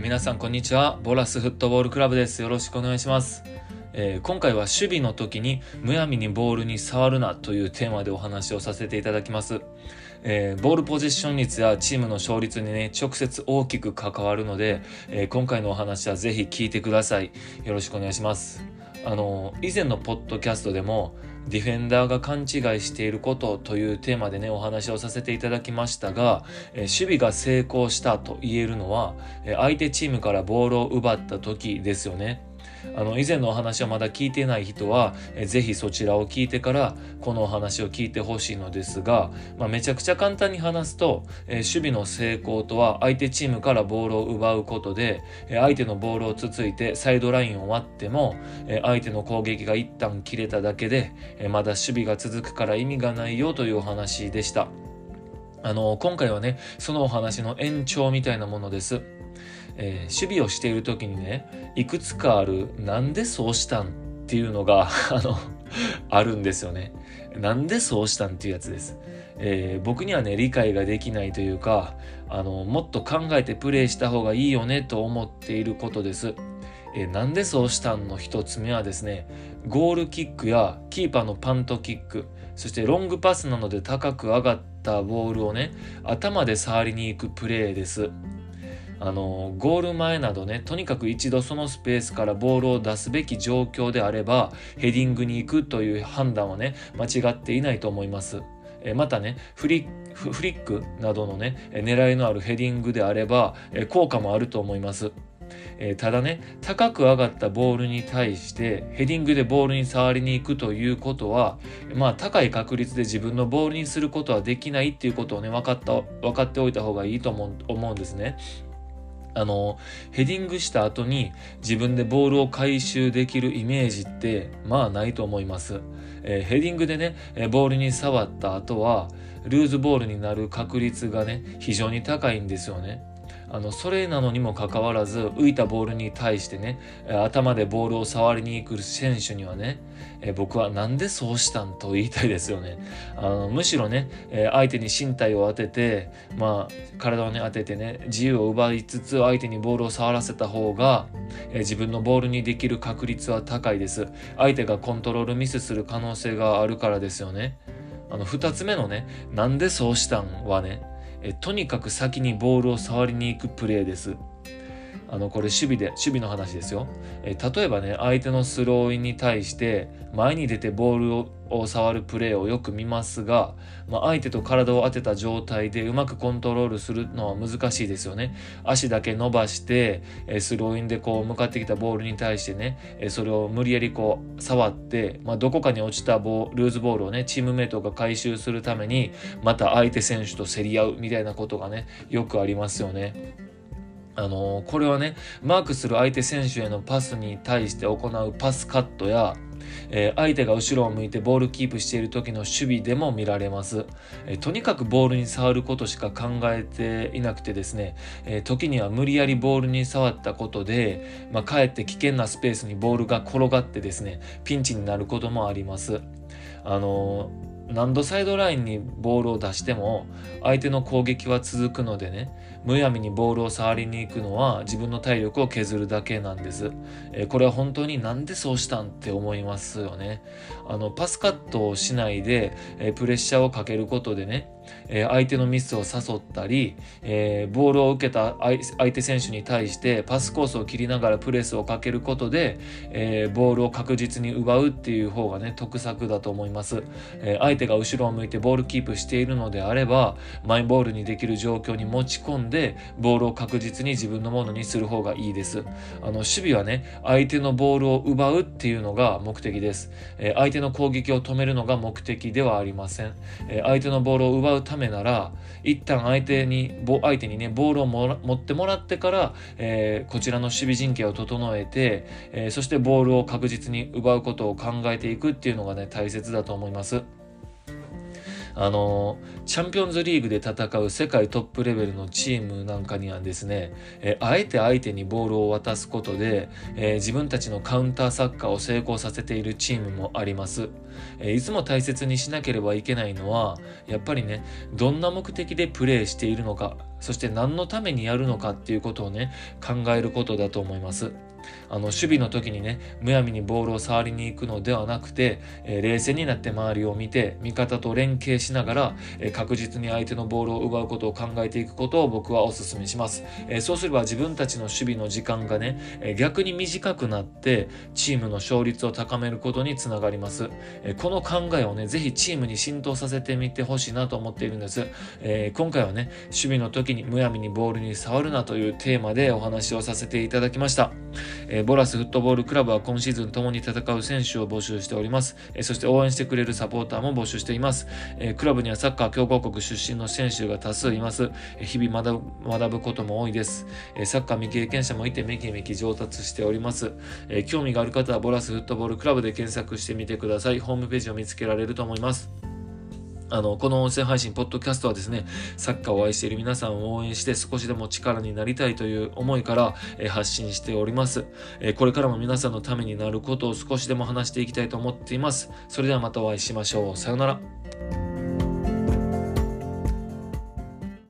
皆さんこんにちは。ボラスフットボールクラブです。よろしくお願いします、えー今回は守備の時にむやみにボールに触るなというテーマでお話をさせていただきます、えーボールポジション率やチームの勝率にね直接大きく関わるので、えー今回のお話はぜひ聞いてください。よろしくお願いします。あの以前のポッドキャストでもディフェンダーが勘違いしていることというテーマでねお話をさせていただきましたが、え守備が成功したと言えるのは、え相手チームからボールを奪った時ですよね。あの以前のお話はまだ聞いてない人は、えーぜひそちらを聞いてからこのお話を聞いてほしいのですが、まあ、めちゃくちゃ簡単に話すと、えー守備の成功とは相手チームからボールを奪うことで、え相手のボールをつついてサイドラインを割っても、え相手の攻撃が一旦切れただけで、えまだ守備が続くから意味がないよというお話でした。あの今回はねそのお話の延長みたいなものです。えー守備をしている時にねいくつかある「なんでそうしたん?」っていうのが あのあるんですよね。なんでそうしたんっていうやつです。えー僕にはね理解ができないというかあのもっと考えてプレーした方がいいよねと思っていることです。えーなんでそうしたんの一つ目はですねゴールキックやキーパーのパントキックそしてロングパスなので高く上がったボールをね頭で触りに行くプレーです。あのゴール前などねとにかく一度そのスペースからボールを出すべき状況であればヘディングに行くという判断はね間違っていないと思います。えまたねフリフリックなどのね狙いのあるヘディングであれば効果もあると思います。えーただね高く上がったボールに対してヘディングでボールに触りに行くということはまあ高い確率で自分のボールにすることはできないっていうことをね分かった分かっておいた方がいいと思う思うんですね。あのヘディングした後に自分でボールを回収できるイメージってまあないと思います、えーヘディングでねえボールに触った後はルーズボールになる確率がね非常に高いんですよね。あのそれなのにもかかわらず浮いたボールに対してね頭でボールを触りに行く選手にはね僕はなんでそうしたんと言いたいですよね。あのむしろね相手に身体を当ててまあ体をね当ててね自由を奪いつつ相手にボールを触らせた方が、自分のボールにできる確率は高いです。相手がコントロールミスする可能性があるからですよね。あの2つ目のねなんでそうしたんはねえとにかく先にボールを触りに行くプレーです。あのこれ守備で守備の話ですよえ例えばね相手のスローインに対して前に出てボールを触るプレーをよく見ますが、まあ、相手と体を当てた状態でうまくコントロールするのは難しいですよね足だけ伸ばしてえスローインでこう向かってきたボールに対してねえそれを無理やりこう触って、まあ、どこかに落ちたボルーズボールをねチームメイトが回収するためにまた相手選手と競り合うみたいなことがねよくありますよね。あのこれはねマークする相手選手へのパスに対して行うパスカットや、えー相手が後ろを向いてボールキープしている時の守備でも見られます、えーとにかくボールに触ることしか考えていなくてですね、えー時には無理やりボールに触ったことで、まあ、かえって危険なスペースにボールが転がってですねピンチになることもあります。あの何度サイドラインにボールを出しても相手の攻撃は続くのでねむやみにボールを触りに行くのは自分の体力を削るだけなんです、えーこれは本当になんでそうしたんって思いますよね。あのパスカットをしないで、えープレッシャーをかけることでね、え相手のミスを誘ったり、えーボールを受けた相手選手に対してパスコースを切りながらプレスをかけることで、えーボールを確実に奪うっていう方がね得策だと思います、えー相手が後ろを向いてボールキープしているのであればマイボールにできる状況に持ち込んでボールを確実に自分のものにする方がいいです。あの守備はね相手のボールを奪うっていうのが目的です、え相手の攻撃を止めるのが目的ではありません、え相手のボールを奪うためなら一旦相手にボ相手にねボールをも持ってもらってから、えーこちらの守備陣形を整えて、えーそしてボールを確実に奪うことを考えていくっていうのがね大切だと思います。あのチャンピオンズリーグで戦う世界トップレベルのチームなんかにはですね、えあえて相手にボールを渡すことで、え自分たちのカウンターサッカーを成功させているチームもあります、えいつも大切にしなければいけないのはやっぱりねどんな目的でプレーしているのかそして何のためにやるのかっていうことをね考えることだと思います。あの守備の時にねむやみにボールを触りに行くのではなくて、えー、冷静になって周りを見て味方と連携しながら、えー、確実に相手のボールを奪うことを考えていくことを僕はお勧めします、えー、そうすれば自分たちの守備の時間がね、え逆に短くなってチームの勝率を高めることにつながります、えこの考えをねぜひチームに浸透させてみてほしいなと思っているんです、え今回はね守備の時にむやみにボールに触るなというテーマでお話をさせていただきました。えー、ボラスフットボールクラブは今シーズン共に戦う選手を募集しております。えー、そして応援してくれるサポーターも募集しています。えー、クラブにはサッカー強豪国出身の選手が多数います。え日々学ぶ学ぶことも多いです、えサッカー未経験者もいてめきめき上達しております。え興味がある方はボラスフットボールクラブで検索してみてください。ホームページを見つけられると思います。あの、この音声配信、ポッドキャストはですね、サッカーを愛している皆さんを応援して少しでも力になりたいという思いから、え、発信しております、え、これからも皆さんのためになることを少しでも話していきたいと思っています。それではまたお会いしましょう。さようなら。